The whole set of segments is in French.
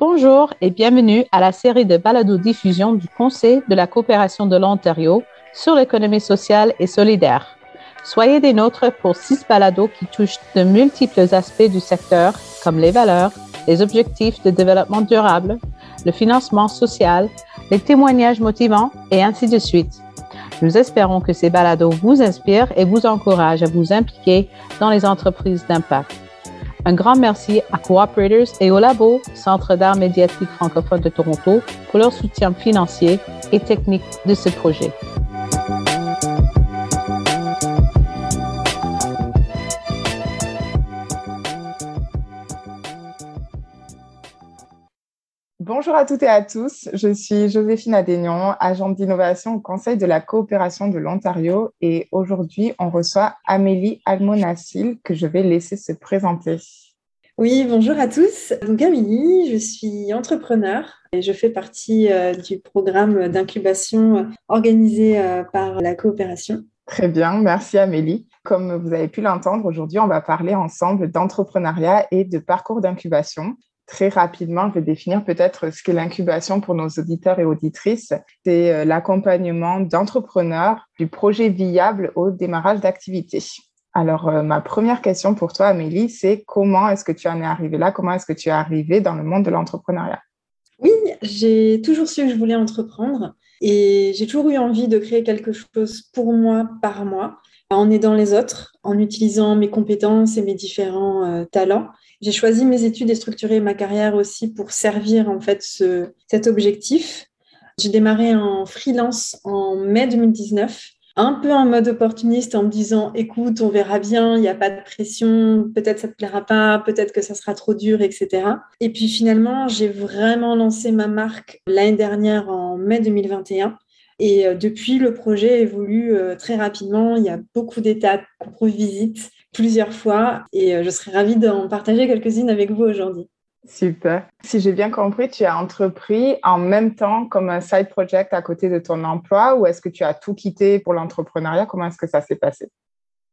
Bonjour et bienvenue à la série de balado-diffusion du Conseil de la coopération de l'Ontario sur l'économie sociale et solidaire. Soyez des nôtres pour six balados qui touchent de multiples aspects du secteur, comme les valeurs, les objectifs de développement durable, le financement social, les témoignages motivants et ainsi de suite. Nous espérons que ces balados vous inspirent et vous encouragent à vous impliquer dans les entreprises d'impact. Un grand merci à Cooperators et au Labo, Centre d'art médiatique francophone de Toronto, pour leur soutien financier et technique de ce projet. Bonjour à toutes et à tous, je suis Joséphine Adénion, agente d'innovation au Conseil de la coopération de l'Ontario et aujourd'hui on reçoit Amélie Almonacil que je vais laisser se présenter. Oui, bonjour à tous. Donc Amélie, je suis entrepreneur et je fais partie euh, du programme d'incubation organisé euh, par la coopération. Très bien, merci Amélie. Comme vous avez pu l'entendre, aujourd'hui on va parler ensemble d'entrepreneuriat et de parcours d'incubation très rapidement, je vais définir peut-être ce qu'est l'incubation pour nos auditeurs et auditrices. C'est euh, l'accompagnement d'entrepreneurs du projet viable au démarrage d'activité. Alors, euh, ma première question pour toi, Amélie, c'est comment est-ce que tu en es arrivée là? Comment est-ce que tu es arrivée dans le monde de l'entrepreneuriat? Oui, j'ai toujours su que je voulais entreprendre et j'ai toujours eu envie de créer quelque chose pour moi, par moi, en aidant les autres, en utilisant mes compétences et mes différents euh, talents. J'ai choisi mes études et structuré ma carrière aussi pour servir en fait ce, cet objectif. J'ai démarré en freelance en mai 2019, un peu en mode opportuniste en me disant écoute, on verra bien, il n'y a pas de pression, peut-être ça te plaira pas, peut-être que ça sera trop dur, etc. Et puis finalement, j'ai vraiment lancé ma marque l'année dernière en mai 2021. Et euh, depuis, le projet évolue euh, très rapidement. Il y a beaucoup d'étapes qu'on revisite plusieurs fois et euh, je serais ravie d'en partager quelques-unes avec vous aujourd'hui. Super. Si j'ai bien compris, tu as entrepris en même temps comme un side project à côté de ton emploi ou est-ce que tu as tout quitté pour l'entrepreneuriat? Comment est-ce que ça s'est passé?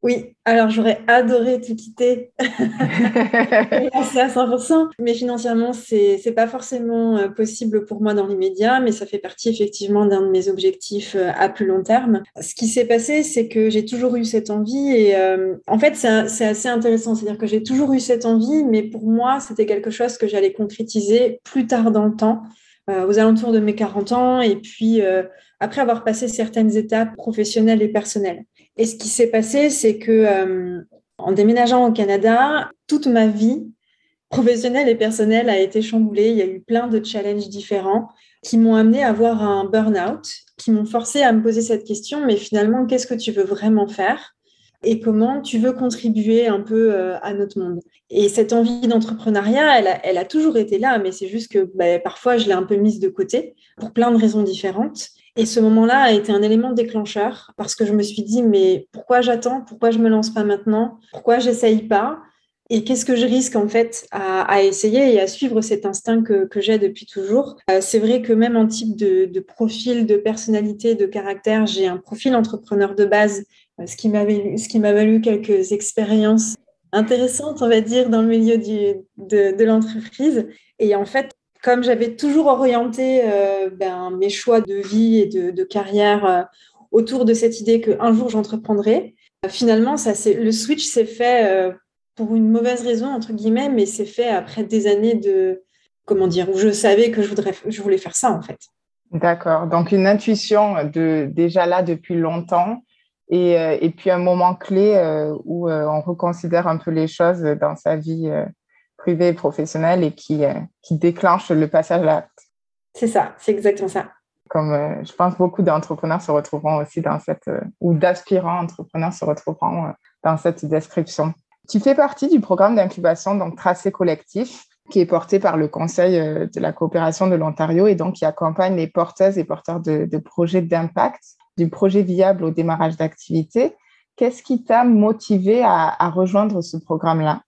Oui, alors j'aurais adoré tout quitter c'est à 100%, mais financièrement, c'est n'est pas forcément euh, possible pour moi dans l'immédiat, mais ça fait partie effectivement d'un de mes objectifs euh, à plus long terme. Ce qui s'est passé, c'est que j'ai toujours eu cette envie et euh, en fait, c'est assez intéressant, c'est-à-dire que j'ai toujours eu cette envie, mais pour moi, c'était quelque chose que j'allais concrétiser plus tard dans le temps. aux alentours de mes 40 ans et puis après avoir passé certaines étapes professionnelles et personnelles. Et ce qui s'est passé, c'est que euh, en déménageant au Canada, toute ma vie professionnelle et personnelle a été chamboulée. Il y a eu plein de challenges différents qui m'ont amené à avoir un burn-out, qui m'ont forcé à me poser cette question, mais finalement, qu'est-ce que tu veux vraiment faire et comment tu veux contribuer un peu euh, à notre monde? Et cette envie d'entrepreneuriat, elle a, toujours été là, mais c'est juste que bah, parfois je l'ai un peu mise de côté pour plein de raisons différentes. Et ce moment-là a été un élément déclencheur parce que je me suis dit, mais pourquoi j'attends? Pourquoi je me lance pas maintenant? Pourquoi j'essaye pas? Et qu'est-ce que je risque en fait à, essayer et à suivre cet instinct que, j'ai depuis toujours? Euh, C'est vrai que même en type de, profil, de personnalité, de caractère, j'ai un profil entrepreneur de base, euh, ce qui m'a valu quelques expériences intéressantes, on va dire, dans le milieu de, de l'entreprise. Et en fait, comme j'avais toujours orienté euh, ben, mes choix de vie et de, carrière euh, autour de cette idée qu'un jour j'entreprendrai, euh, finalement, ça, le switch s'est fait pour une mauvaise raison, entre guillemets, mais c'est fait après des années de, comment dire, où je savais que je, voudrais, je voulais faire ça, en fait. D'accord. Donc, une intuition de, déjà là depuis longtemps. Et, et puis un moment clé où on reconsidère un peu les choses dans sa vie privé et professionnel et qui, euh, qui déclenche le passage à l'acte. C'est ça, c'est exactement ça. Comme euh, je pense beaucoup d'entrepreneurs se retrouveront aussi dans cette, euh, ou d'aspirants entrepreneurs se retrouveront dans cette description. Tu fais partie du programme d'incubation, donc Tracé Collectif, qui est porté par le Conseil de la coopération de l'Ontario et donc qui accompagne les porteuses et porteurs de, de projets d'impact, du projet viable au démarrage d'activité. Qu'est-ce qui t'a motivé à, à rejoindre ce programme-là?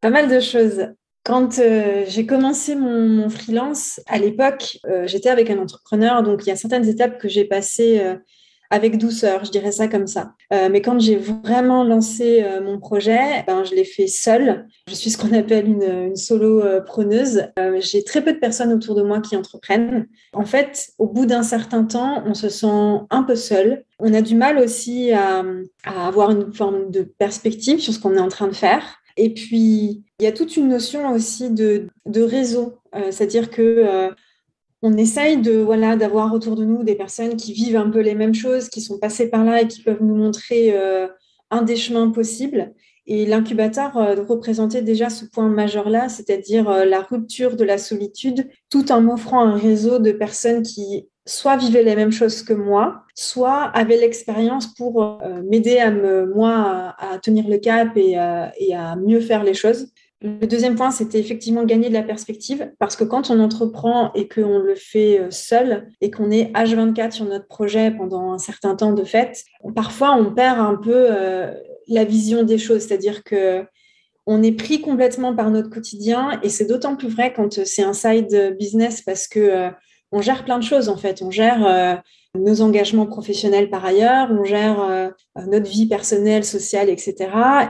Pas mal de choses. Quand euh, j'ai commencé mon, freelance, à l'époque, euh, j'étais avec un entrepreneur, donc il y a certaines étapes que j'ai passées euh, avec douceur, je dirais ça comme ça. Mais quand j'ai vraiment lancé mon projet, ben, je l'ai fait seule. Je suis ce qu'on appelle une, une solo preneuse. j'ai très peu de personnes autour de moi qui entreprennent. En fait, au bout d'un certain temps, on se sent un peu seul. On a du mal aussi à avoir une forme de perspective sur ce qu'on est en train de faire. Et puis, il y a toute une notion aussi de, réseau, c'est-à-dire que on essaye de voilà d'avoir autour de nous des personnes qui vivent un peu les mêmes choses, qui sont passées par là et qui peuvent nous montrer euh, un des chemins possibles. Et l'incubateur euh, représentait déjà ce point majeur-là, c'est-à-dire euh, la rupture de la solitude, tout en m'offrant un réseau de personnes qui soit vivaient les mêmes choses que moi, soit avaient l'expérience pour m'aider à me, moi, à, tenir le cap et, à mieux faire les choses. Le deuxième point, c'était effectivement gagner de la perspective, parce que quand on entreprend et qu'on le fait euh, seul et qu'on est H24 sur notre projet pendant un certain temps de fait, parfois on perd un peu euh, la vision des choses, c'est-à-dire que on est pris complètement par notre quotidien et c'est d'autant plus vrai quand c'est un side business parce que euh, on gère plein de choses en fait, on gère nos engagements professionnels par ailleurs, on gère notre vie personnelle, sociale, etc.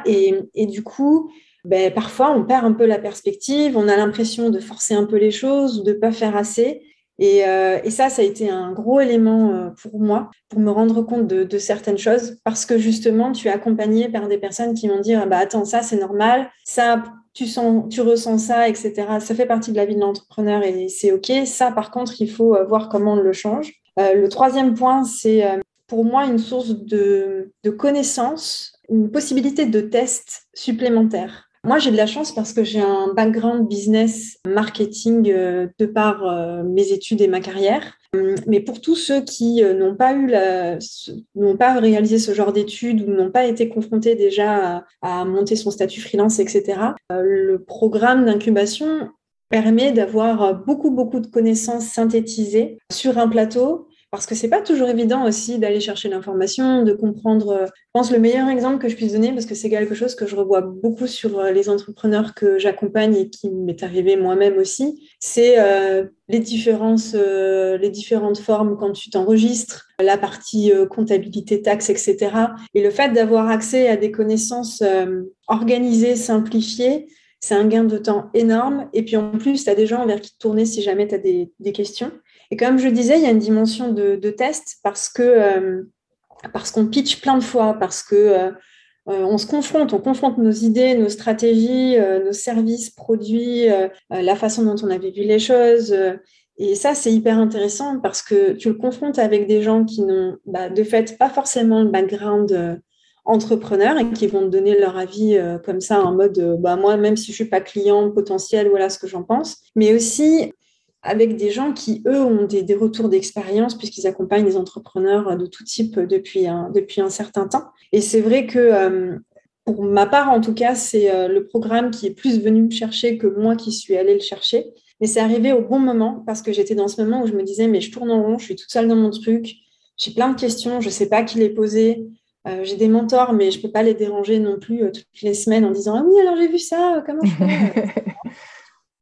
Et, et du coup, ben, parfois on perd un peu la perspective, on a l'impression de forcer un peu les choses de ne pas faire assez. Euh, et, ça, ça a été un gros élément euh, pour moi, pour me rendre compte de, certaines choses, parce que justement, tu es accompagné par des personnes qui vont dire, bah, attends, ça, c'est normal, ça, tu, sens, tu ressens ça, etc. Ça fait partie de la vie de l'entrepreneur et c'est OK. Ça, par contre, il faut euh, voir comment on le change. le troisième point, c'est pour moi une source de, de connaissances, une possibilité de test supplémentaire. Moi, j'ai de la chance parce que j'ai un background business marketing euh, de par euh, mes études et ma carrière. Hum, mais pour tous ceux qui euh, n'ont pas eu n'ont pas réalisé ce genre d'études ou n'ont pas été confrontés déjà à, monter son statut freelance, etc., le programme d'incubation permet d'avoir beaucoup, beaucoup de connaissances synthétisées sur un plateau parce que c'est pas toujours évident aussi d'aller chercher l'information, de comprendre. Euh, je pense le meilleur exemple que je puisse donner, parce que c'est quelque chose que je revois beaucoup sur euh, les entrepreneurs que j'accompagne et qui m'est arrivé moi-même aussi, c'est euh, les différences, les différentes formes quand tu t'enregistres, la partie comptabilité, taxes, etc. Et le fait d'avoir accès à des connaissances organisées, simplifiées, c'est un gain de temps énorme. Et puis en plus, tu as des gens vers qui te tourner si jamais tu as des, des questions. Et comme je disais, il y a une dimension de, test parce que euh, parce qu'on pitch plein de fois, parce que euh, euh, on se confronte, on confronte nos idées, nos stratégies, nos services, produits, la façon dont on avait vu les choses. et ça, c'est hyper intéressant parce que tu le confrontes avec des gens qui n'ont bah, de fait pas forcément le background entrepreneur et qui vont te donner leur avis comme ça en mode bah, moi, même si je suis pas client potentiel, voilà ce que j'en pense. Mais aussi, avec des gens qui, eux, ont des, retours d'expérience puisqu'ils accompagnent les entrepreneurs de tout type depuis un, depuis un certain temps. Et c'est vrai que euh, pour ma part, en tout cas, c'est euh, le programme qui est plus venu me chercher que moi qui suis allée le chercher. Mais c'est arrivé au bon moment parce que j'étais dans ce moment où je me disais, mais je tourne en rond, je suis toute seule dans mon truc, j'ai plein de questions, je ne sais pas qui les poser. Euh, j'ai des mentors, mais je ne peux pas les déranger non plus toutes les semaines en disant Ah oui, alors j'ai vu ça, comment je fais?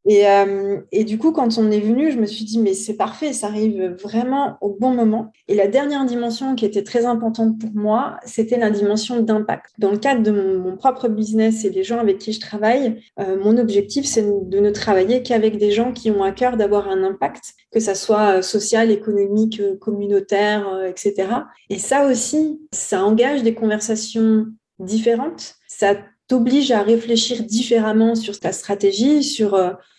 Et, euh, et, du coup, quand on est venu, je me suis dit, mais c'est parfait, ça arrive vraiment au bon moment. Et la dernière dimension qui était très importante pour moi, c'était la dimension d'impact. Dans le cadre de mon, propre business et des gens avec qui je travaille, euh, mon objectif, c'est de ne travailler qu'avec des gens qui ont à cœur d'avoir un impact, que ça soit euh, social, économique, communautaire, etc. Et ça aussi, ça engage des conversations différentes. Ça t'oblige à réfléchir différemment sur ta stratégie, sur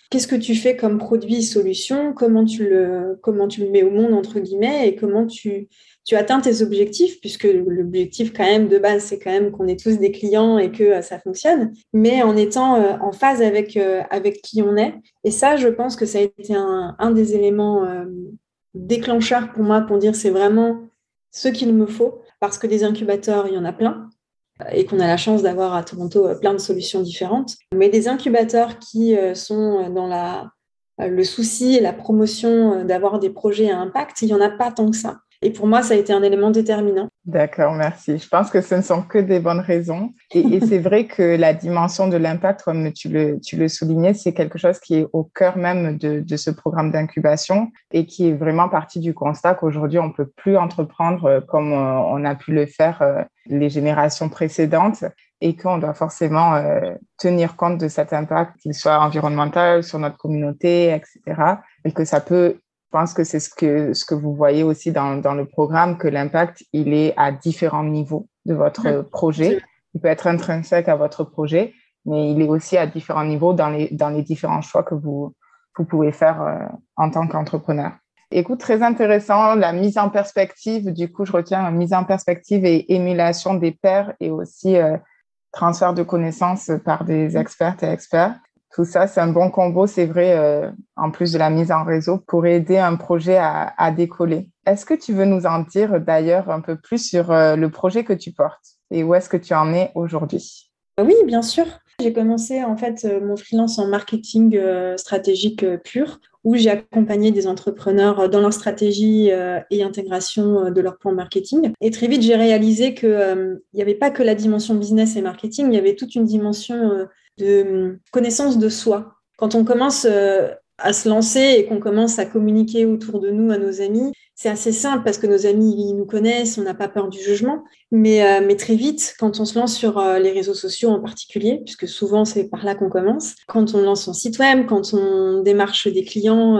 qu'est-ce que tu fais comme produit solution, comment tu le, comment tu le mets au monde, entre guillemets, et comment tu, atteins tes objectifs, puisque l'objectif quand même de base, c'est quand même qu'on est tous des clients et que euh, ça fonctionne, mais en étant euh, en phase avec, euh, avec qui on est. Et ça, je pense que ça a été un, un des éléments déclencheurs pour moi pour dire c'est vraiment ce qu'il me faut, parce que des incubateurs, il y en a plein et qu'on a la chance d'avoir à Toronto euh, plein de solutions différentes. Mais des incubateurs qui euh, sont dans la, euh, le souci et la promotion d'avoir des projets à impact, il n'y en a pas tant que ça. Et pour moi, ça a été un élément déterminant. D'accord, merci. Je pense que ce ne sont que des bonnes raisons. Et, c'est vrai que la dimension de l'impact, comme tu le, soulignais, c'est quelque chose qui est au cœur même de, ce programme d'incubation et qui est vraiment partie du constat qu'aujourd'hui, on ne peut plus entreprendre comme euh, on a pu le faire euh, les générations précédentes et qu'on doit forcément euh, tenir compte de cet impact, qu'il soit environnemental, sur notre communauté, etc. Et que ça peut pense que c'est ce que, ce que vous voyez aussi dans, dans le programme, que l'impact, il est à différents niveaux de votre projet. Il peut être intrinsèque à votre projet, mais il est aussi à différents niveaux dans les, dans les différents choix que vous, vous pouvez faire euh, en tant qu'entrepreneur. Écoute, très intéressant, la mise en perspective, du coup, je retiens la mise en perspective et émulation des pairs et aussi euh, transfert de connaissances par des expertes et experts. Tout ça, c'est un bon combo, c'est vrai, euh, en plus de la mise en réseau, pour aider un projet à, décoller. Est-ce que tu veux nous en dire d'ailleurs un peu plus sur euh, le projet que tu portes et où est-ce que tu en es aujourd'hui? Oui, bien sûr. J'ai commencé en fait euh, mon freelance en marketing stratégique pur, où j'ai accompagné des entrepreneurs dans leur stratégie et intégration de leur plan marketing. Et très vite, j'ai réalisé qu'il n'y avait pas que la dimension business et marketing, il y avait toute une dimension de hum, connaissance de soi. Quand on commence euh, à se lancer et qu'on commence à communiquer autour de nous à nos amis, c'est assez simple parce que nos amis ils nous connaissent, on n'a pas peur du jugement. Mais, euh, mais très vite, quand on se lance sur euh, les réseaux sociaux en particulier, puisque souvent c'est par là qu'on commence, quand on lance son site web, quand on démarche des clients,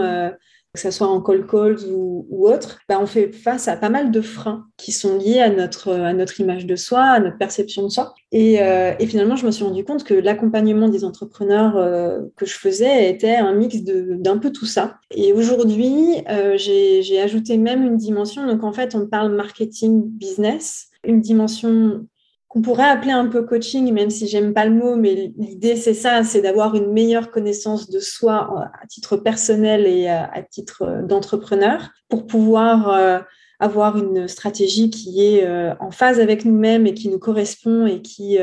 que ce soit en call calls ou, ou autre, bah, on fait face à pas mal de freins qui sont liés à notre, à notre image de soi, à notre perception de soi. Et, euh, et finalement, je me suis rendu compte que l'accompagnement des entrepreneurs euh, que je faisais était un mix d'un peu tout ça. Et aujourd'hui, euh, j'ai ajouté même une dimension. Donc en fait, on parle marketing business, une dimension qu'on pourrait appeler un peu coaching, même si j'aime pas le mot, mais l'idée c'est ça, c'est d'avoir une meilleure connaissance de soi à titre personnel et à, titre euh, d'entrepreneur pour pouvoir euh, avoir une stratégie qui est euh, en phase avec nous-mêmes et qui nous correspond et qui,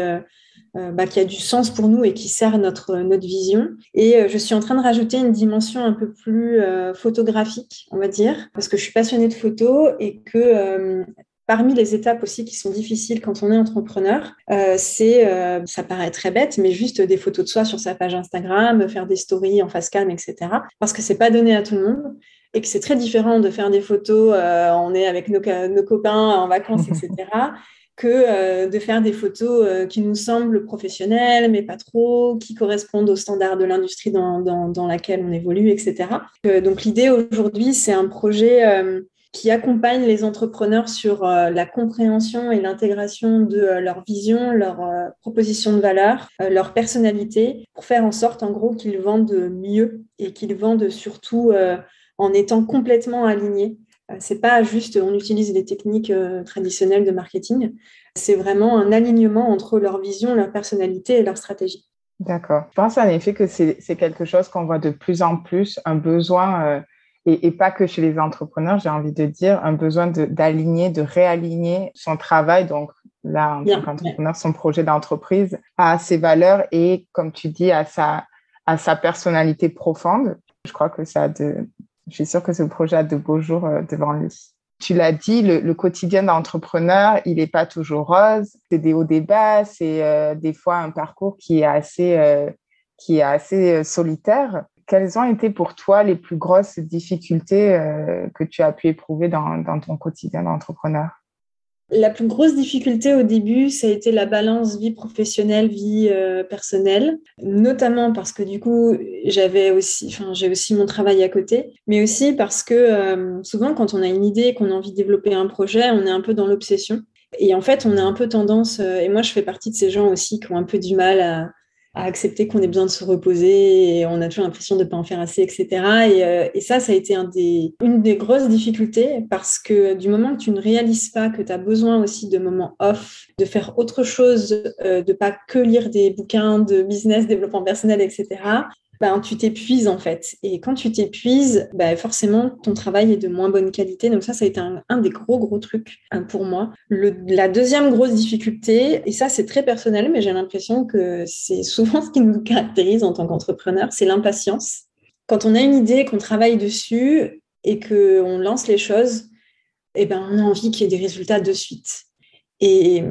bah, a du sens pour nous et qui sert notre, notre vision. Et je suis en train de rajouter une dimension un peu plus photographique, on va dire, parce que je suis passionnée de photos et que Parmi les étapes aussi qui sont difficiles quand on est entrepreneur, euh, c'est, euh, ça paraît très bête, mais juste des photos de soi sur sa page Instagram, faire des stories en face cam, etc. Parce que c'est pas donné à tout le monde et que c'est très différent de faire des photos, euh, on est avec nos, nos, copains en vacances, etc. que de faire des photos qui nous semblent professionnelles, mais pas trop, qui correspondent aux standards de l'industrie dans, dans, dans, laquelle on évolue, etc. donc l'idée aujourd'hui, c'est un projet qui accompagne les entrepreneurs sur euh, la compréhension et l'intégration de euh, leur vision, leur euh, proposition de valeur, leur personnalité, pour faire en sorte, en gros, qu'ils vendent mieux et qu'ils vendent surtout en étant complètement alignés. C'est pas juste on utilise les techniques traditionnelles de marketing, c'est vraiment un alignement entre leur vision, leur personnalité et leur stratégie. D'accord. Je pense en effet que c'est quelque chose qu'on voit de plus en plus, un besoin et, pas que chez les entrepreneurs, j'ai envie de dire, un besoin d'aligner, de, réaligner son travail, donc là, en tant qu'entrepreneur, son projet d'entreprise, à ses valeurs et, comme tu dis, à sa, à sa personnalité profonde. Je crois que ça de, je suis sûre que ce projet a de beaux jours euh, devant lui. Tu l'as dit, le, quotidien d'entrepreneur, il n'est pas toujours rose. C'est des hauts, des bas. C'est euh, des fois un parcours qui est assez, euh, qui est assez solitaire quelles ont été pour toi les plus grosses difficultés euh, que tu as pu éprouver dans, ton quotidien d'entrepreneur? La plus grosse difficulté au début, ça a été la balance vie professionnelle, vie euh, personnelle, notamment parce que du coup, j'avais aussi, enfin, j'ai aussi mon travail à côté, mais aussi parce que euh, souvent, quand on a une idée, qu'on a envie de développer un projet, on est un peu dans l'obsession. Et en fait, on a un peu tendance, et moi je fais partie de ces gens aussi qui ont un peu du mal à, à accepter qu'on ait besoin de se reposer et on a toujours l'impression de ne pas en faire assez, etc. Euh, et, ça, ça a été un des, une des grosses difficultés parce que du moment que tu ne réalises pas que tu as besoin aussi de moments off, de faire autre chose, euh, de pas que lire des bouquins de business, développement personnel, etc., ben, tu t'épuises en fait. Et quand tu t'épuises, ben, forcément, ton travail est de moins bonne qualité. Donc ça, ça a été un, des gros, gros trucs hein, pour moi. la deuxième grosse difficulté, et ça, c'est très personnel, mais j'ai l'impression que c'est souvent ce qui nous caractérise en tant qu'entrepreneur, c'est l'impatience. Quand on a une idée, qu'on travaille dessus et qu'on lance les choses, eh ben, on a envie qu'il y ait des résultats de suite. Et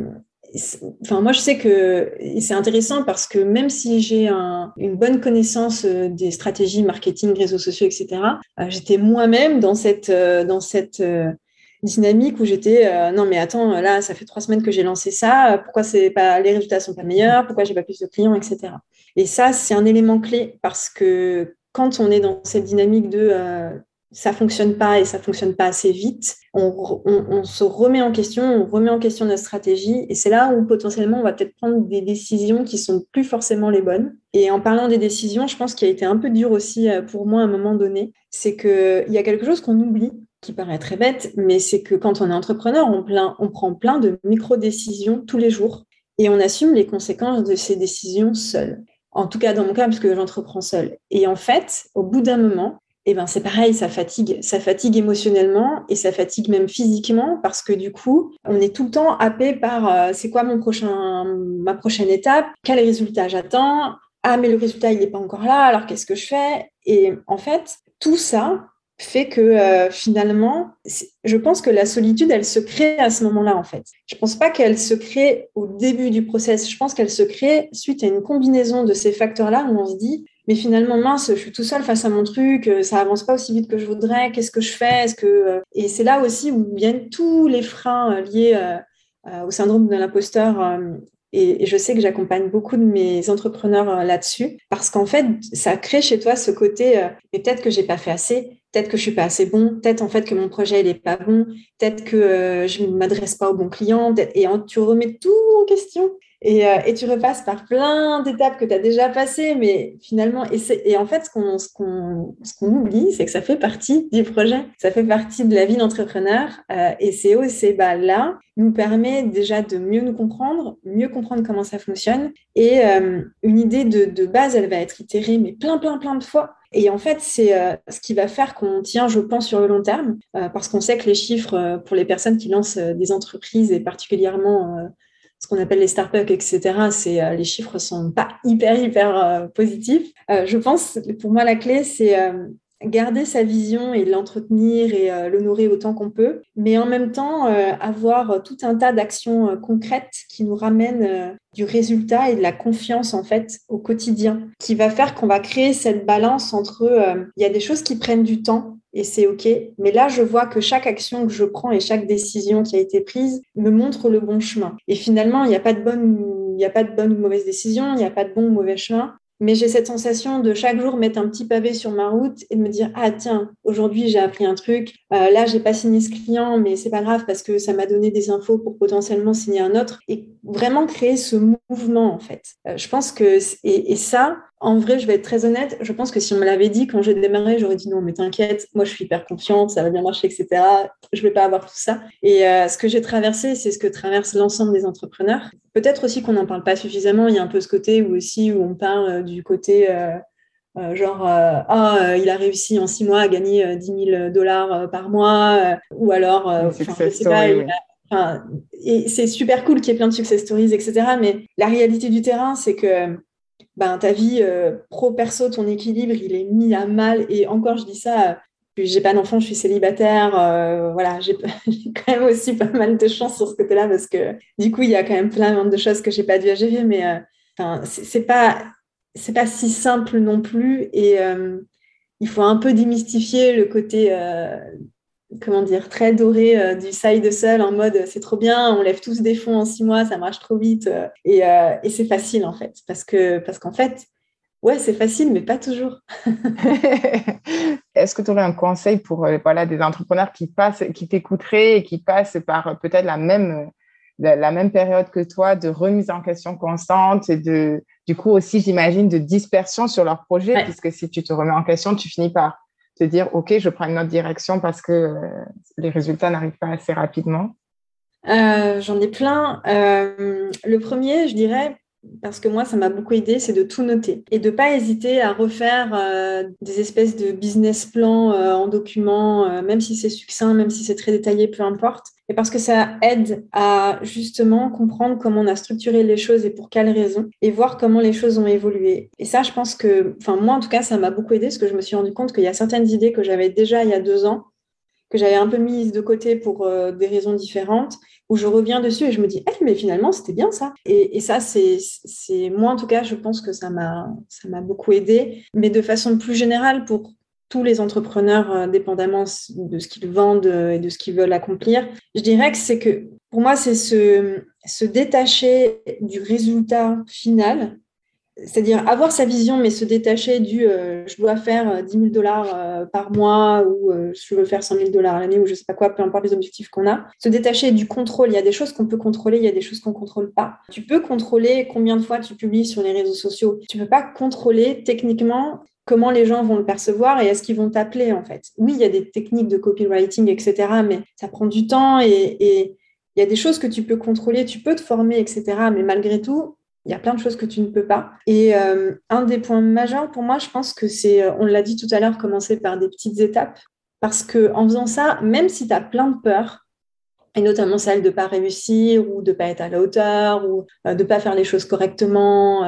enfin, moi, je sais que c'est intéressant parce que même si j'ai une bonne connaissance euh, des stratégies marketing, réseaux sociaux, etc., euh, j'étais moi-même dans cette, euh, dans cette dynamique où j'étais non mais attends là ça fait trois semaines que j'ai lancé ça pourquoi c'est pas les résultats sont pas meilleurs pourquoi j'ai pas plus de clients etc et ça c'est un élément clé parce que quand on est dans cette dynamique de ça fonctionne pas et ça fonctionne pas assez vite, on, se remet en question, on remet en question notre stratégie et c'est là où potentiellement on va peut-être prendre des décisions qui sont plus forcément les bonnes. Et en parlant des décisions, je pense qu'il a été un peu dur aussi euh, pour moi à un moment donné, c'est qu'il y a quelque chose qu'on oublie qui paraît très bête, mais c'est que quand on est entrepreneur, on, prend plein de micro-décisions tous les jours et on assume les conséquences de ces décisions seul. En tout cas, dans mon cas, puisque j'entreprends seul. Et en fait, au bout d'un moment, eh ben c'est pareil, ça fatigue, ça fatigue émotionnellement et ça fatigue même physiquement parce que du coup, on est tout le temps happé par euh, c'est quoi mon prochain, ma prochaine étape, quel résultat j'attends, ah mais le résultat il n'est pas encore là, alors qu'est-ce que je fais? Et en fait, tout ça fait que euh, finalement, je pense que la solitude, elle se crée à ce moment-là en fait. Je pense pas qu'elle se crée au début du process. Je pense qu'elle se crée suite à une combinaison de ces facteurs-là où on se dit mais finalement mince je suis tout seul face à mon truc euh, ça avance pas aussi vite que je voudrais qu'est-ce que je fais euh, et c'est là aussi où viennent tous les freins euh, liés au syndrome de l'imposteur et, je sais que j'accompagne beaucoup de mes entrepreneurs là-dessus parce qu'en fait ça crée chez toi ce côté mais peut-être que j'ai pas fait assez peut-être que je suis pas assez bon peut-être en fait que mon projet il est pas bon peut-être que je ne m'adresse pas au bon client et tu remets tout en question euh, et, tu repasses par plein d'étapes que tu as déjà passées, mais finalement, et, et en fait, ce qu'on oublie, c'est que ça fait partie du projet, ça fait partie de la vie d'entrepreneur. Euh, et c'est c'est bah, là nous permet déjà de mieux nous comprendre, mieux comprendre comment ça fonctionne. Et euh, une idée de, base, elle va être itérée, mais plein, plein, plein de fois. Et en fait, c'est ce qui va faire qu'on tient, je pense, sur le long terme, parce qu'on sait que les chiffres pour les personnes qui lancent des entreprises, et particulièrement ce qu'on appelle les startups, etc., c'est euh, les chiffres sont pas hyper hyper euh, positifs. Euh, je pense, pour moi, la clé, c'est garder sa vision et l'entretenir et l'honorer autant qu'on peut, mais en même temps avoir tout un tas d'actions concrètes qui nous ramènent du résultat et de la confiance en fait au quotidien, qui va faire qu'on va créer cette balance entre il y a des choses qui prennent du temps et c'est OK. Mais là, je vois que chaque action que je prends et chaque décision qui a été prise me montre le bon chemin. Et finalement, il n'y a pas de bonne, il n'y a pas de bonne ou mauvaise décision, il n'y a pas de bon ou mauvais chemin. Mais j'ai cette sensation de chaque jour mettre un petit pavé sur ma route et me dire ah tiens aujourd'hui j'ai appris un truc euh, là j'ai pas signé ce client mais c'est pas grave parce que ça m'a donné des infos pour potentiellement signer un autre et vraiment créer ce mouvement en fait. Euh, je pense que et ça en vrai, je vais être très honnête, je pense que si on me l'avait dit quand j'ai démarré, j'aurais dit non, mais t'inquiète, moi je suis hyper confiante, ça va bien marcher, etc. Je vais pas avoir tout ça. Et euh, ce que j'ai traversé, c'est ce que traverse l'ensemble des entrepreneurs. Peut-être aussi qu'on n'en parle pas suffisamment. Il y a un peu ce côté où aussi où on parle euh, du côté euh, genre ah il a réussi en six mois à gagner 10 000 dollars par mois, ou alors et c'est super cool qu'il y ait plein de success stories, etc. Mais la réalité du terrain, c'est que ben, ta vie euh, pro-perso, ton équilibre, il est mis à mal. Et encore, je dis ça, j'ai pas d'enfant, je suis célibataire. Euh, voilà, j'ai quand même aussi pas mal de chance sur ce côté-là parce que du coup, il y a quand même plein de choses que j'ai pas dû à gérer. Mais euh, c'est pas c'est pas si simple non plus et il faut un peu démystifier le côté comment dire, très doré euh, du side seul en mode c'est trop bien, on lève tous des fonds en six mois, ça marche trop vite. Euh, euh, et, c'est facile en fait, parce que parce qu'en fait, ouais, c'est facile, mais pas toujours. Est-ce que tu aurais un conseil pour voilà, des entrepreneurs qui passent, qui t'écouteraient et qui passent par peut-être la même, la, même période que toi de remise en question constante et de, du coup aussi, j'imagine, de dispersion sur leur projet, puisque si tu te remets en question, tu finis par te dire, OK, je prends une autre direction parce que euh, les résultats n'arrivent pas assez rapidement euh, J'en ai plein. Euh, le premier, je dirais, parce que moi, ça m'a beaucoup aidé, c'est de tout noter et de pas hésiter à refaire des espèces de business plans en document, même si c'est succinct, même si c'est très détaillé, peu importe. Et parce que ça aide à justement comprendre comment on a structuré les choses et pour quelles raisons, et voir comment les choses ont évolué. Et ça, je pense que, enfin moi en tout cas, ça m'a beaucoup aidé parce que je me suis rendu compte qu'il y a certaines idées que j'avais déjà il y a deux ans que j'avais un peu mise de côté pour des raisons différentes, où je reviens dessus et je me dis, mais finalement, c'était bien ça. Et, ça, c'est moi, en tout cas, je pense que ça m'a beaucoup aidé. Mais de façon plus générale, pour tous les entrepreneurs, euh, dépendamment de ce qu'ils vendent euh, et de ce qu'ils veulent accomplir, je dirais que c'est que, pour moi, c'est se, se détacher du résultat final c'est-à-dire avoir sa vision, mais se détacher du euh, je dois faire 10 000 dollars par mois ou je veux faire 100 000 dollars l'année ou je sais pas quoi, peu importe les objectifs qu'on a. Se détacher du contrôle. Il y a des choses qu'on peut contrôler, il y a des choses qu'on contrôle pas. Tu peux contrôler combien de fois tu publies sur les réseaux sociaux. Tu peux pas contrôler techniquement comment les gens vont le percevoir et est-ce qu'ils vont t'appeler en fait. Oui, il y a des techniques de copywriting, etc., mais ça prend du temps et, il y a des choses que tu peux contrôler, tu peux te former, etc., mais malgré tout, il y a plein de choses que tu ne peux pas. Et euh, un des points majeurs pour moi, je pense que c'est, euh, on l'a dit tout à l'heure, commencer par des petites étapes. Parce qu'en faisant ça, même si tu as plein de peurs, et notamment celle de ne pas réussir ou de ne pas être à la hauteur ou euh, de ne pas faire les choses correctement,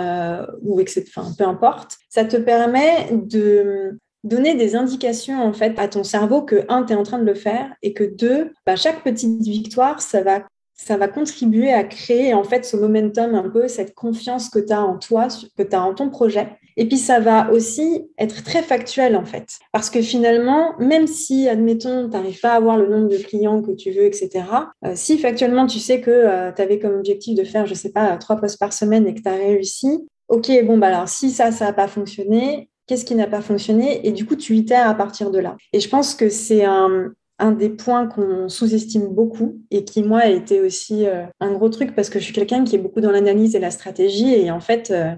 ou etc., enfin, peu importe, ça te permet de donner des indications en fait à ton cerveau que un, tu es en train de le faire et que deux, bah, chaque petite victoire, ça va ça va contribuer à créer en fait ce momentum un peu, cette confiance que tu as en toi, que tu as en ton projet. Et puis ça va aussi être très factuel en fait. Parce que finalement, même si, admettons, tu n'arrives pas à avoir le nombre de clients que tu veux, etc., euh, si factuellement tu sais que euh, tu avais comme objectif de faire, je sais pas, trois postes par semaine et que tu as réussi, ok, bon, bah alors si ça, ça n'a pas fonctionné, qu'est-ce qui n'a pas fonctionné? Et du coup, tu itères à partir de là. Et je pense que c'est un, des points qu'on sous-estime beaucoup et qui, moi, a été aussi euh, un gros truc parce que je suis quelqu'un qui est beaucoup dans l'analyse et la stratégie. Et en fait, euh,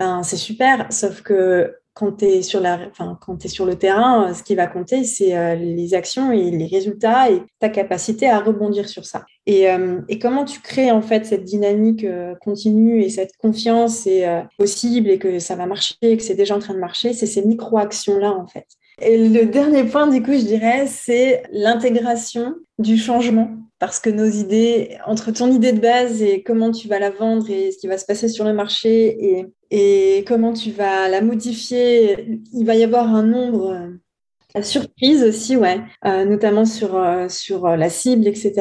ben, c'est super, sauf que quand tu es, sur le terrain, euh, ce qui va compter, c'est les actions et les résultats et ta capacité à rebondir sur ça. Et, et comment tu crées en fait cette dynamique continue et cette confiance possible et que ça va marcher, et que c'est déjà en train de marcher, c'est ces micro-actions-là en fait. Et le dernier point, du coup, je dirais, c'est l'intégration du changement. Parce que nos idées, entre ton idée de base et comment tu vas la vendre et ce qui va se passer sur le marché et, et comment tu vas la modifier, il va y avoir un nombre surprise aussi, ouais, euh, notamment sur, euh, sur euh, la cible, etc.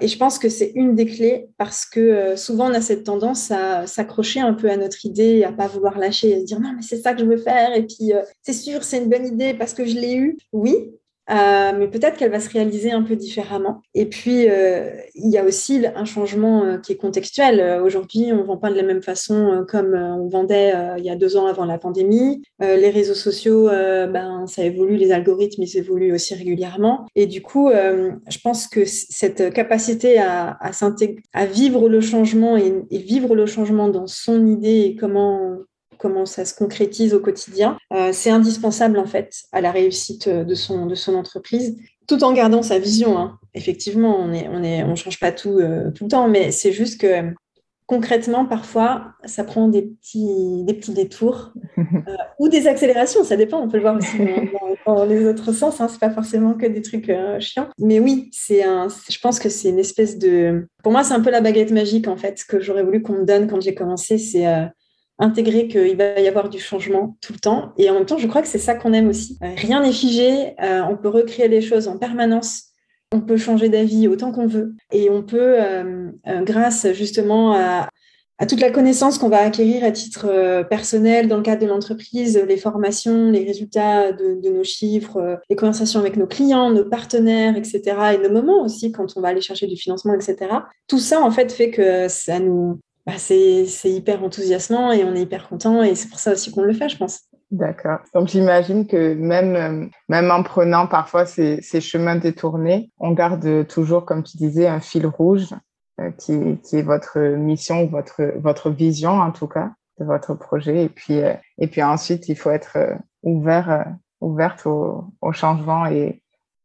Et je pense que c'est une des clés parce que souvent on a cette tendance à s'accrocher un peu à notre idée, à pas vouloir lâcher, et se dire non mais c'est ça que je veux faire et puis c'est sûr c'est une bonne idée parce que je l'ai eu. Oui, euh, mais peut-être qu'elle va se réaliser un peu différemment. Et puis, euh, il y a aussi un changement euh, qui est contextuel. Aujourd'hui, on ne vend pas de la même façon comme on vendait il y a deux ans avant la pandémie. les réseaux sociaux, ben, ça évolue, les algorithmes, ils évoluent aussi régulièrement. Et du coup, je pense que cette capacité à, vivre le changement et, vivre le changement dans son idée et comment comment ça se concrétise au quotidien. Euh, c'est indispensable en fait à la réussite de son, de son entreprise, tout en gardant sa vision. Hein. Effectivement, on ne on est, on change pas tout euh, tout le temps, mais c'est juste que concrètement, parfois, ça prend des petits, des petits détours euh, ou des accélérations, ça dépend, on peut le voir aussi dans, les autres sens, hein, c'est pas forcément que des trucs chiants. Mais oui, c'est un, je pense que c'est une espèce de... Pour moi, c'est un peu la baguette magique, en fait, que j'aurais voulu qu'on me donne quand j'ai commencé, c'est intégrer qu'il va y avoir du changement tout le temps. Et en même temps, je crois que c'est ça qu'on aime aussi. Euh, rien n'est figé, euh, on peut recréer les choses en permanence. On peut changer d'avis autant qu'on veut. Et on peut, euh, grâce justement à, toute la connaissance qu'on va acquérir à titre personnel dans le cadre de l'entreprise, les formations, les résultats de, de, nos chiffres, les conversations avec nos clients, nos partenaires, etc. Et nos moments aussi quand on va aller chercher du financement, etc. Tout ça, en fait, fait que ça nous, bah, c'est hyper enthousiasmant et on est hyper content et c'est pour ça aussi qu'on le fait, je pense. D'accord. Donc j'imagine que même, euh, même en prenant parfois ces, chemins détournés, on garde toujours, comme tu disais, un fil rouge euh, qui, est votre mission, votre, votre vision en tout cas de votre projet. Et puis, euh, et puis ensuite, il faut être ouvert, ouverte au, au changement et,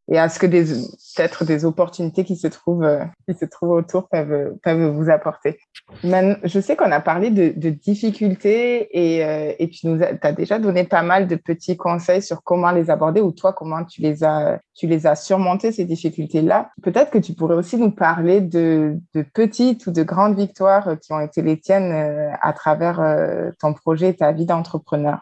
et à ce que peut-être des opportunités qui se trouvent euh, qui se trouvent autour peuvent peuvent vous apporter. je sais qu'on a parlé de, difficultés et, euh, et tu nous as, déjà donné pas mal de petits conseils sur comment les aborder ou toi comment tu les as tu les as surmontés ces difficultés là. Peut-être que tu pourrais aussi nous parler de, de petites ou de grandes victoires qui ont été les tiennes euh, à travers ton projet et ta vie d'entrepreneur.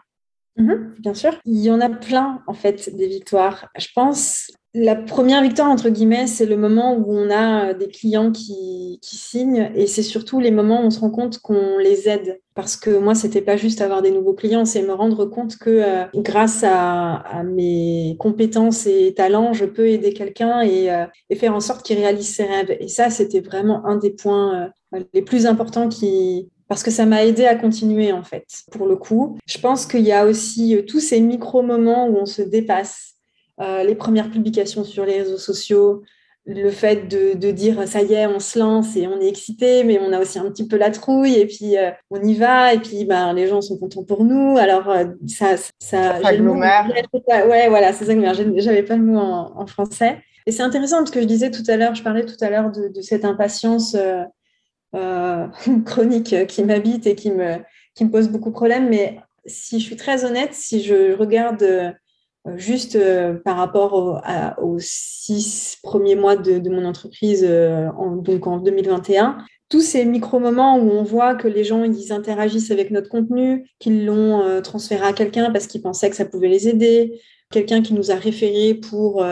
Mhm, bien sûr. Il y en a plein, en fait, des victoires. Je pense la première victoire, entre guillemets, c'est le moment où on a des clients qui, signent et c'est surtout les moments où on se rend compte qu'on les aide. Parce que moi, c'était pas juste avoir des nouveaux clients, c'est me rendre compte que euh, grâce à, mes compétences et talents, je peux aider quelqu'un et, euh, faire en sorte qu'il réalise ses rêves. Et ça, c'était vraiment un des points euh, les plus importants qui, parce que ça m'a aidé à continuer en fait, pour le coup. Je pense qu'il y a aussi tous ces micro-moments où on se dépasse euh, les premières publications sur les réseaux sociaux, le fait de, dire ça y est, on se lance et on est excité, mais on a aussi un petit peu la trouille et puis euh, on y va et puis ben, les gens sont contents pour nous. Alors euh, ça, ça, Ouais, voilà, c'est ça que j'avais pas le mot en, français. Et c'est intéressant parce que je disais tout à l'heure, je parlais tout à l'heure de, de, cette impatience chronique qui m'habite et qui me, qui me pose beaucoup de problèmes. Mais si je suis très honnête, si je regarde euh, juste euh, par rapport aux six premiers mois de, mon entreprise, euh, en, donc en 2021, tous ces micro-moments où on voit que les gens ils interagissent avec notre contenu, qu'ils l'ont transféré à quelqu'un parce qu'ils pensaient que ça pouvait les aider, quelqu'un qui nous a référé pour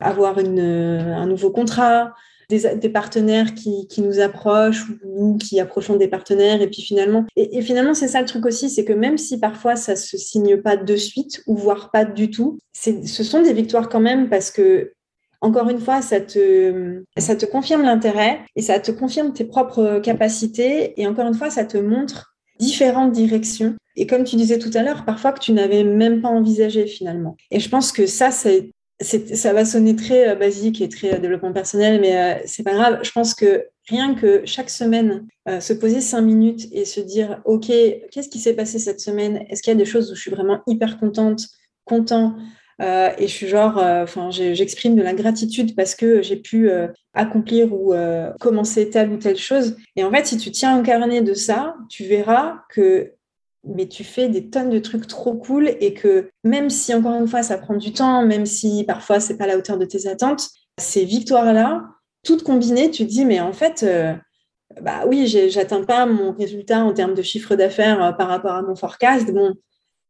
avoir un nouveau contrat, des, partenaires qui, nous approchent ou nous qui approchons des partenaires. Et puis finalement, et, finalement, c'est ça le truc aussi, c'est que même si parfois ça se signe pas de suite ou voire pas du tout, ce sont des victoires quand même parce que encore une fois, ça te, ça te confirme l'intérêt et ça te confirme tes propres capacités. Et encore une fois, ça te montre différentes directions. Et comme tu disais tout à l'heure, parfois que tu n'avais même pas envisagé finalement. Et je pense que ça, c'est ça va sonner très euh, basique et très euh, développement personnel, mais euh, c'est pas grave. Je pense que rien que chaque semaine, se poser cinq minutes et se dire, OK, qu'est-ce qui s'est passé cette semaine? Est-ce qu'il y a des choses où je suis vraiment hyper contente, content et je suis genre, enfin, j'exprime de la gratitude parce que j'ai pu accomplir ou commencer telle ou telle chose. Et en fait, si tu tiens un carnet de ça, tu verras que mais tu fais des tonnes de trucs trop cool et que même si encore une fois ça prend du temps, même si parfois c'est pas à la hauteur de tes attentes, ces victoires-là, toutes combinées, tu te dis mais en fait, euh, bah oui, j'atteins pas mon résultat en termes de chiffre d'affaires euh, par rapport à mon forecast. Bon,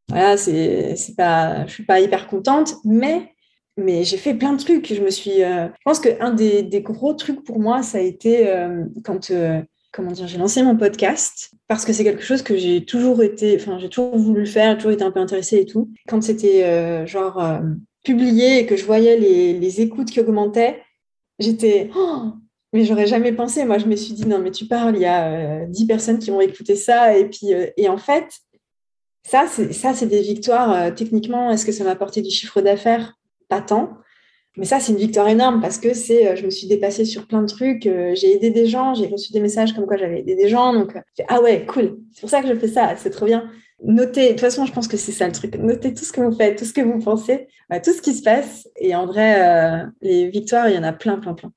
voilà, c'est pas, je suis pas hyper contente, mais mais j'ai fait plein de trucs. Je me suis, euh, je pense qu'un des, des, gros trucs pour moi, ça a été quand comment dire, j'ai lancé mon podcast parce que c'est quelque chose que j'ai toujours été, enfin, j'ai toujours voulu faire, toujours été un peu intéressée et tout. Quand c'était euh, genre euh, publié et que je voyais les, écoutes qui augmentaient, j'étais, oh, mais j'aurais jamais pensé. Moi, je me suis dit, non, mais tu parles, il y a 10 euh, personnes qui vont écouter ça. Et puis, et en fait, ça, ça, c'est des victoires. techniquement, est-ce que ça m'a apporté du chiffre d'affaires? Pas tant. Mais ça, c'est une victoire énorme parce que c'est, euh, je me suis dépassée sur plein de trucs. Euh, j'ai aidé des gens, j'ai reçu des messages comme quoi j'avais aidé des gens. Donc, euh, ah ouais, cool. C'est pour ça que je fais ça. C'est trop bien. Notez, de toute façon, je pense que c'est ça le truc. Notez tout ce que vous faites, tout ce que vous pensez, tout ce qui se passe. Et en vrai, les victoires, il y en a plein, plein, plein.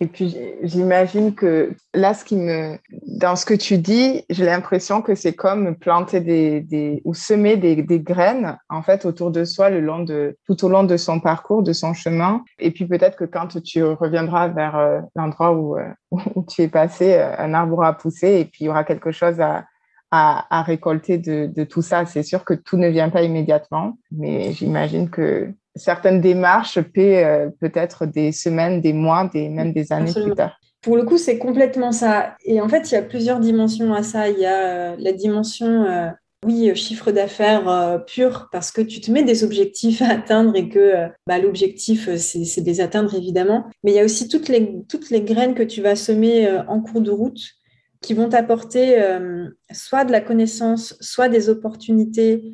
Et puis, j'imagine que là, ce qui me, dans ce que tu dis, j'ai l'impression que c'est comme planter des, des ou semer des, des, graines, en fait, autour de soi le long de, tout au long de son parcours, de son chemin. Et puis, peut-être que quand tu reviendras vers euh, l'endroit où, euh, où tu es passé, euh, un arbre aura poussé et puis il y aura quelque chose à, à, à récolter de, de tout ça. C'est sûr que tout ne vient pas immédiatement, mais j'imagine que certaines démarches paient euh, peut-être des semaines, des mois, des, même des années plus tard. Pour le coup, c'est complètement ça. Et en fait, il y a plusieurs dimensions à ça. Il y a euh, la dimension, euh, oui, chiffre d'affaires pur, parce que tu te mets des objectifs à atteindre et que bah, l'objectif, c'est de les atteindre, évidemment. Mais il y a aussi toutes les, toutes les graines que tu vas semer en cours de route qui vont t'apporter soit de la connaissance, soit des opportunités,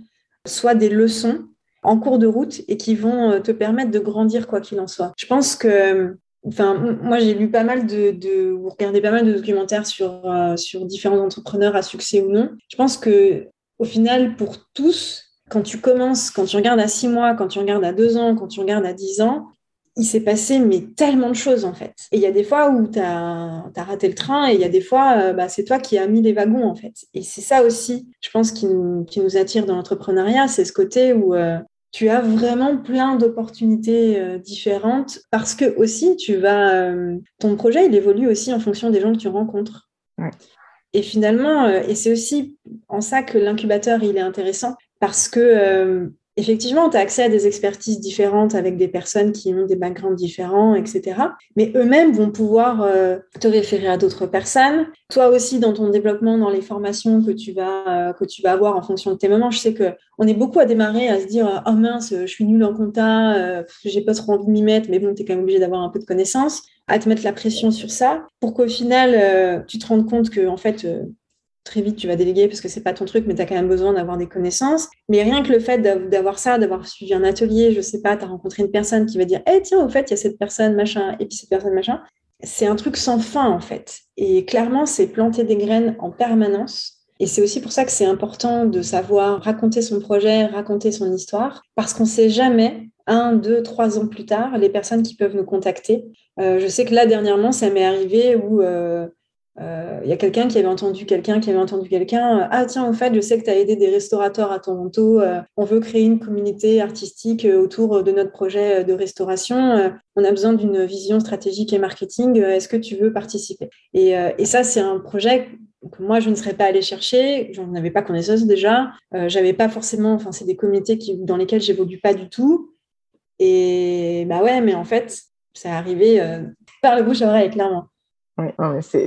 soit des leçons en cours de route et qui vont euh, te permettre de grandir quoi qu'il en soit. Je pense que Enfin, moi, j'ai lu pas mal de, de, vous regardez pas mal de documentaires sur, euh, sur différents entrepreneurs à succès ou non. Je pense que, au final, pour tous, quand tu commences, quand tu regardes à six mois, quand tu regardes à deux ans, quand tu regardes à dix ans, il s'est passé mais tellement de choses en fait. Et il y a des fois où tu as, raté le train et il y a des fois, euh, bah, c'est toi qui as mis les wagons en fait. Et c'est ça aussi, je pense, qui nous attire dans l'entrepreneuriat, c'est ce côté où tu as vraiment plein d'opportunités euh, différentes parce que aussi tu vas euh, ton projet il évolue aussi en fonction des gens que tu rencontres. Et finalement, euh, et c'est aussi en ça que l'incubateur il est intéressant parce que effectivement, tu as accès à des expertises différentes avec des personnes qui ont des backgrounds différents, etc. Mais eux-mêmes vont pouvoir euh, te référer à d'autres personnes. Toi aussi, dans ton développement, dans les formations que tu vas, euh, que tu vas avoir en fonction de tes moments, je sais qu'on est beaucoup à démarrer à se dire Oh mince, je suis nulle en compta, euh, j'ai pas trop envie de m'y mettre, mais bon, tu es quand même obligé d'avoir un peu de connaissances, à te mettre la pression sur ça, pour qu'au final, tu te rendes compte que, en fait, très vite tu vas déléguer parce que c'est pas ton truc, mais tu as quand même besoin d'avoir des connaissances. Mais rien que le fait d'avoir ça, d'avoir suivi un atelier, je sais pas, tu as rencontré une personne qui va dire Eh tiens, au fait, il y a cette personne, machin, et puis cette personne, machin. C'est un truc sans fin, en fait. Et clairement, c'est planter des graines en permanence. Et c'est aussi pour ça que c'est important de savoir raconter son projet, raconter son histoire, parce qu'on ne sait jamais, un, deux, trois ans plus tard, les personnes qui peuvent nous contacter. Euh, je sais que là, dernièrement, ça m'est arrivé où euh, euh, il y a quelqu'un qui avait entendu quelqu'un qui avait entendu quelqu'un. Euh, ah tiens, en fait, je sais que tu as aidé des restaurateurs à Toronto. Euh, on veut créer une communauté artistique autour de notre projet de restauration. on a besoin d'une vision stratégique et marketing. Est-ce que tu veux participer? Et, et, ça, c'est un projet que moi, je ne serais pas allée chercher. J'en avais pas connaissance déjà. J'avais pas forcément. Enfin, c'est des communautés qui, dans lesquelles j'évolue pas du tout. Et bah ouais, mais en fait, c'est arrivé par le bouche à oreille, clairement. Oui,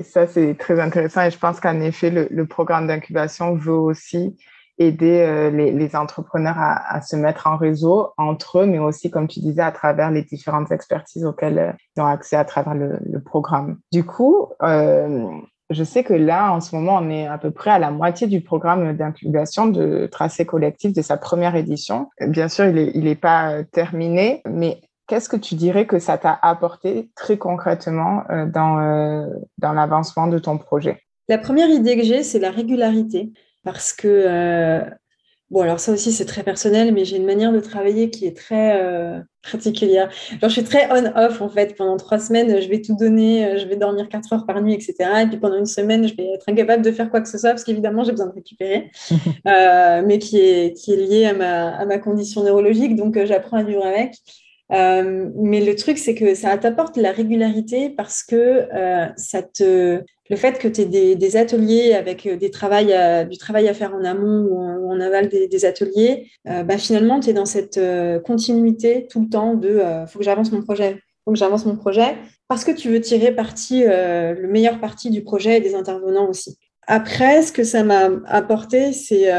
ça c'est très intéressant et je pense qu'en effet, le, programme d'incubation veut aussi aider euh, les, entrepreneurs à, se mettre en réseau entre eux, mais aussi, comme tu disais, à travers les différentes expertises auxquelles euh, ils ont accès à travers le, programme. Du coup, euh, je sais que là, en ce moment, on est à peu près à la moitié du programme d'incubation de Tracé Collectif de sa première édition. Bien sûr, il n'est pas terminé, mais Qu'est-ce que tu dirais que ça t'a apporté très concrètement euh, dans, euh, dans l'avancement de ton projet? La première idée que j'ai, c'est la régularité. Parce que, euh, bon, alors ça aussi, c'est très personnel, mais j'ai une manière de travailler qui est très particulière. Genre, je suis très on-off, en fait. Pendant trois semaines, je vais tout donner, je vais dormir quatre heures par nuit, etc. Et puis pendant une semaine, je vais être incapable de faire quoi que ce soit, parce qu'évidemment, j'ai besoin de récupérer, mais qui est, qui est lié à ma, à ma condition neurologique. Donc, j'apprends à vivre avec. Euh, mais le truc, c'est que ça t'apporte la régularité parce que euh, le fait que tu aies des, ateliers avec euh, du travail à faire en amont ou en, aval des, ateliers, bah, finalement, tu es dans cette continuité tout le temps de faut que j'avance mon projet, faut que j'avance mon projet, parce que tu veux tirer parti, le meilleur parti du projet et des intervenants aussi. Après, ce que ça m'a apporté, c'est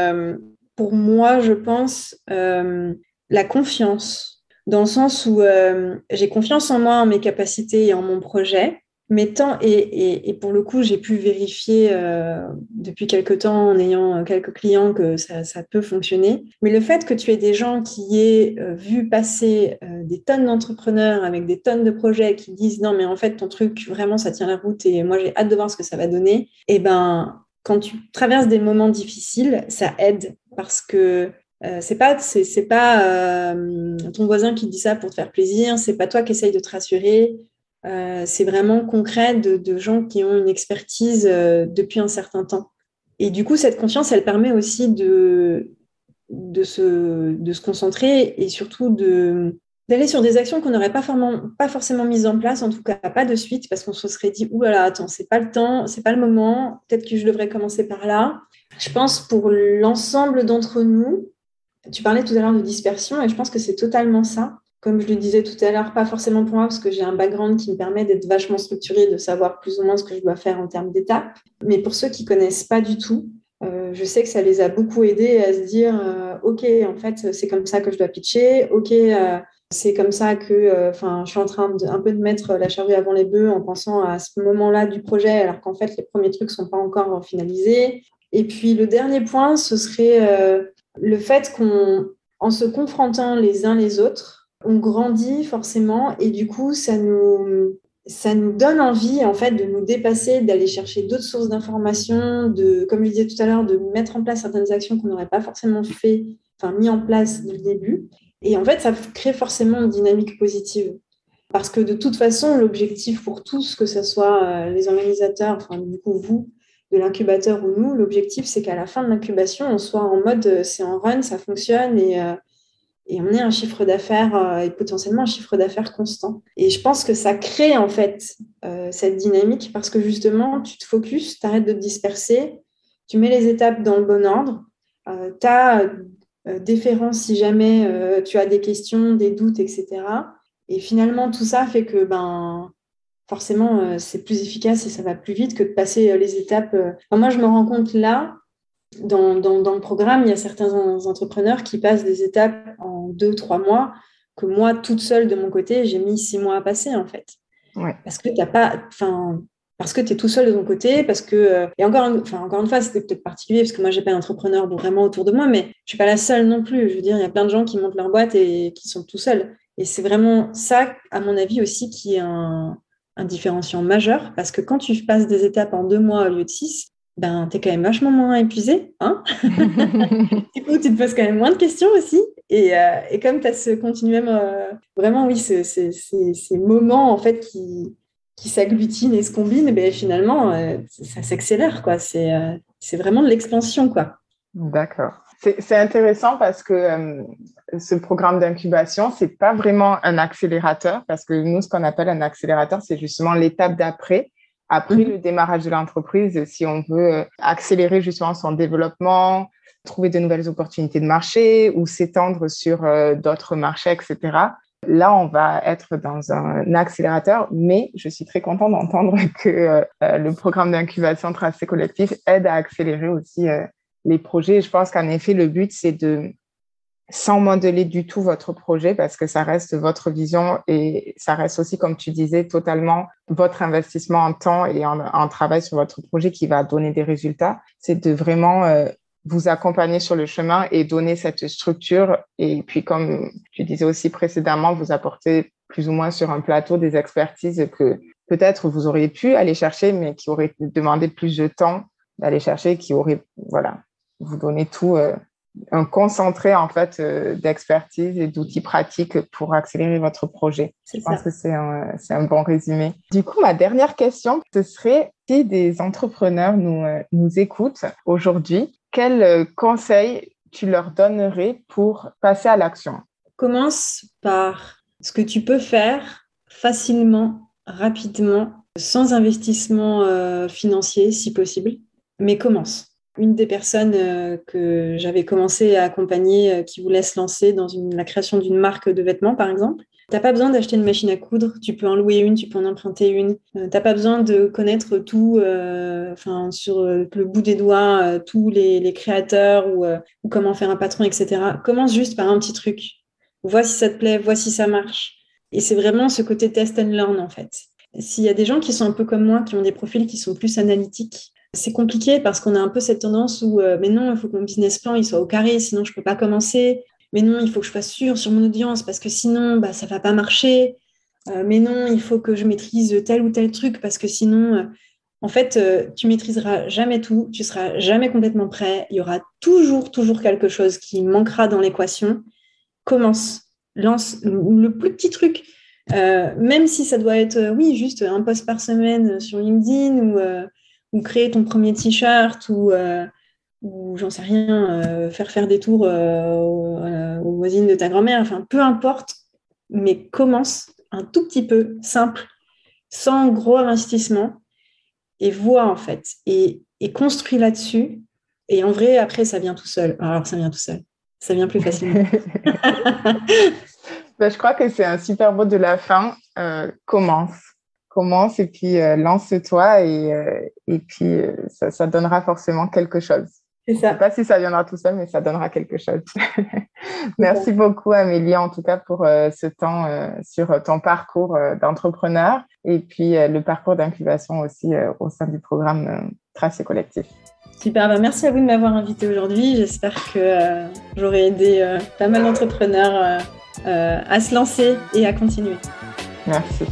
pour moi, je pense, la confiance dans le sens où euh, j'ai confiance en moi, en mes capacités et en mon projet. Mais tant, et, et, pour le coup, j'ai pu vérifier euh, depuis quelques temps en ayant quelques clients que ça, peut fonctionner. Mais le fait que tu aies des gens qui aient euh, vu passer des tonnes d'entrepreneurs avec des tonnes de projets qui disent non, mais en fait, ton truc, vraiment, ça tient la route et moi, j'ai hâte de voir ce que ça va donner, et eh ben, quand tu traverses des moments difficiles, ça aide parce que euh, c'est pas c'est, pas euh, ton voisin qui dit ça pour te faire plaisir, c'est pas toi qui essaye de te rassurer. Euh, c'est vraiment concret de, gens qui ont une expertise depuis un certain temps. Et du coup, cette confiance, elle permet aussi de, de, se, de se concentrer et surtout de, d'aller sur des actions qu'on n'aurait pas, pas forcément mises en place, en tout cas pas de suite, parce qu'on se serait dit, ouh là là, attends, c'est pas le temps, c'est pas le moment, peut-être que je devrais commencer par là. Je pense pour l'ensemble d'entre nous, tu parlais tout à l'heure de dispersion et je pense que c'est totalement ça. Comme je le disais tout à l'heure, pas forcément pour moi parce que j'ai un background qui me permet d'être vachement structuré, de savoir plus ou moins ce que je dois faire en termes d'étapes. Mais pour ceux qui connaissent pas du tout, euh, je sais que ça les a beaucoup aidés à se dire euh, ok en fait c'est comme ça que je dois pitcher ok euh, c'est comme ça que enfin je suis en train de, un peu de mettre la charrue avant les bœufs en pensant à ce moment-là du projet alors qu'en fait les premiers trucs sont pas encore finalisés et puis le dernier point ce serait le fait qu'on, en se confrontant les uns les autres, on grandit forcément et du coup, ça nous, ça nous donne envie en fait de nous dépasser, d'aller chercher d'autres sources d'informations, de, comme je disais tout à l'heure, de mettre en place certaines actions qu'on n'aurait pas forcément fait, enfin mis en place dès le début. Et en fait, ça crée forcément une dynamique positive. Parce que de toute façon, l'objectif pour tous, que ce soit euh, les organisateurs, enfin du coup vous, de l'incubateur ou nous, l'objectif, c'est qu'à la fin de l'incubation, on soit en mode euh, c'est en run, ça fonctionne et, euh, et on ait un chiffre d'affaires euh, et potentiellement un chiffre d'affaires constant. Et je pense que ça crée en fait cette dynamique parce que justement, tu te focuses, tu arrêtes de te disperser, tu mets les étapes dans le bon ordre, tu as déférent si jamais tu as des questions, des doutes, etc. Et finalement, tout ça fait que ben, forcément, c'est plus efficace et ça va plus vite que de passer les étapes. moi, je me rends compte là, dans, dans, le programme, il y a certains entrepreneurs qui passent des étapes en deux, trois mois que moi, toute seule de mon côté, j'ai mis six mois à passer en fait. Parce que tu pas, enfin, parce que tu es tout seul de ton côté, parce que, euh, et encore, enfin, encore une fois, c'était peut-être particulier, parce que moi, j'ai pas d'entrepreneur vraiment autour de moi, mais je suis pas la seule non plus. Je veux dire, il y a plein de gens qui montent leur boîte et qui sont tout seuls. Et c'est vraiment ça, à mon avis aussi, qui est un, un différenciant majeur, parce que quand tu passes des étapes en deux mois au lieu de six, ben, tu es quand même vachement moins épuisé. Hein du coup, tu te poses quand même moins de questions aussi. Et, euh, et comme tu as ce continuum, euh, vraiment, oui, ces moments en fait qui, qui s'agglutinent et se combinent, ben, finalement, euh, ça s'accélère. quoi. C'est vraiment de l'expansion. quoi. D'accord. C'est intéressant parce que ce programme d'incubation, c'est pas vraiment un accélérateur parce que nous, ce qu'on appelle un accélérateur, c'est justement l'étape d'après après mhm. le démarrage de l'entreprise, si on veut euh, accélérer justement son développement, trouver de nouvelles opportunités de marché ou s'étendre sur euh, d'autres marchés, etc. Là, on va être dans un accélérateur, mais je suis très contente d'entendre que euh, le programme d'incubation tracé collectif aide à accélérer aussi les projets. Je pense qu'en effet, le but, c'est de sans modeler du tout votre projet parce que ça reste votre vision et ça reste aussi, comme tu disais, totalement votre investissement en temps et en, travail sur votre projet qui va donner des résultats. C'est de vraiment euh, vous accompagner sur le chemin et donner cette structure. Et puis, comme tu disais aussi précédemment, vous apporter plus ou moins sur un plateau des expertises que peut-être vous auriez pu aller chercher, mais qui auraient demandé plus de temps d'aller chercher, qui auraient, voilà, vous donner tout. Euh, un concentré en fait euh, d'expertise et d'outils pratiques pour accélérer votre projet. Je pense que c'est un, un, bon résumé. Du coup, ma dernière question, ce serait si des entrepreneurs nous, euh, nous écoutent aujourd'hui, quels euh, conseils tu leur donnerais pour passer à l'action? Commence par ce que tu peux faire facilement, rapidement, sans investissement financier si possible, mais commence une des personnes euh, que j'avais commencé à accompagner euh, qui voulait se lancer dans la création d'une marque de vêtements, par exemple. Tu n'as pas besoin d'acheter une machine à coudre, tu peux en louer une, tu peux en emprunter une. Euh, T'as pas besoin de connaître tout, enfin sur le bout des doigts, tous les, créateurs ou, ou, comment faire un patron, etc. Commence juste par un petit truc. Vois si ça te plaît, vois si ça marche. Et c'est vraiment ce côté test and learn en fait. S'il y a des gens qui sont un peu comme moi, qui ont des profils qui sont plus analytiques, c'est compliqué parce qu'on a un peu cette tendance où, euh, mais non, il faut que mon business plan il soit au carré, sinon je ne peux pas commencer. Mais non, il faut que je sois sûre sur mon audience parce que sinon, bah, ça ne va pas marcher. Euh, mais non, il faut que je maîtrise tel ou tel truc parce que sinon, euh, en fait, tu maîtriseras jamais tout, tu seras jamais complètement prêt. Il y aura toujours, toujours quelque chose qui manquera dans l'équation. Commence, lance le plus petit truc. même si ça doit être, oui, juste un post par semaine sur LinkedIn ou ou créer ton premier t-shirt ou, euh, ou j'en sais rien, euh, faire faire des tours euh, aux, voisines de ta grand-mère, enfin peu importe, mais commence un tout petit peu simple, sans gros investissement et vois en fait et, et construis là-dessus. Et en vrai, après, ça vient tout seul. Alors, ça vient tout seul. Ça vient plus facilement. Ben, je crois que c'est un super mot de la fin. commence commence et puis euh, lance-toi et, euh, et puis euh, ça, donnera forcément quelque chose. Je ne sais pas si ça viendra tout seul, mais ça donnera quelque chose. Merci beaucoup, Amélie, en tout cas, pour ce temps sur ton parcours d'entrepreneur et puis le parcours d'incubation aussi au sein du programme Tracé Collectif. Super, bah, merci à vous de m'avoir invité aujourd'hui. J'espère que j'aurai aidé pas mal d'entrepreneurs à se lancer et à continuer. Merci.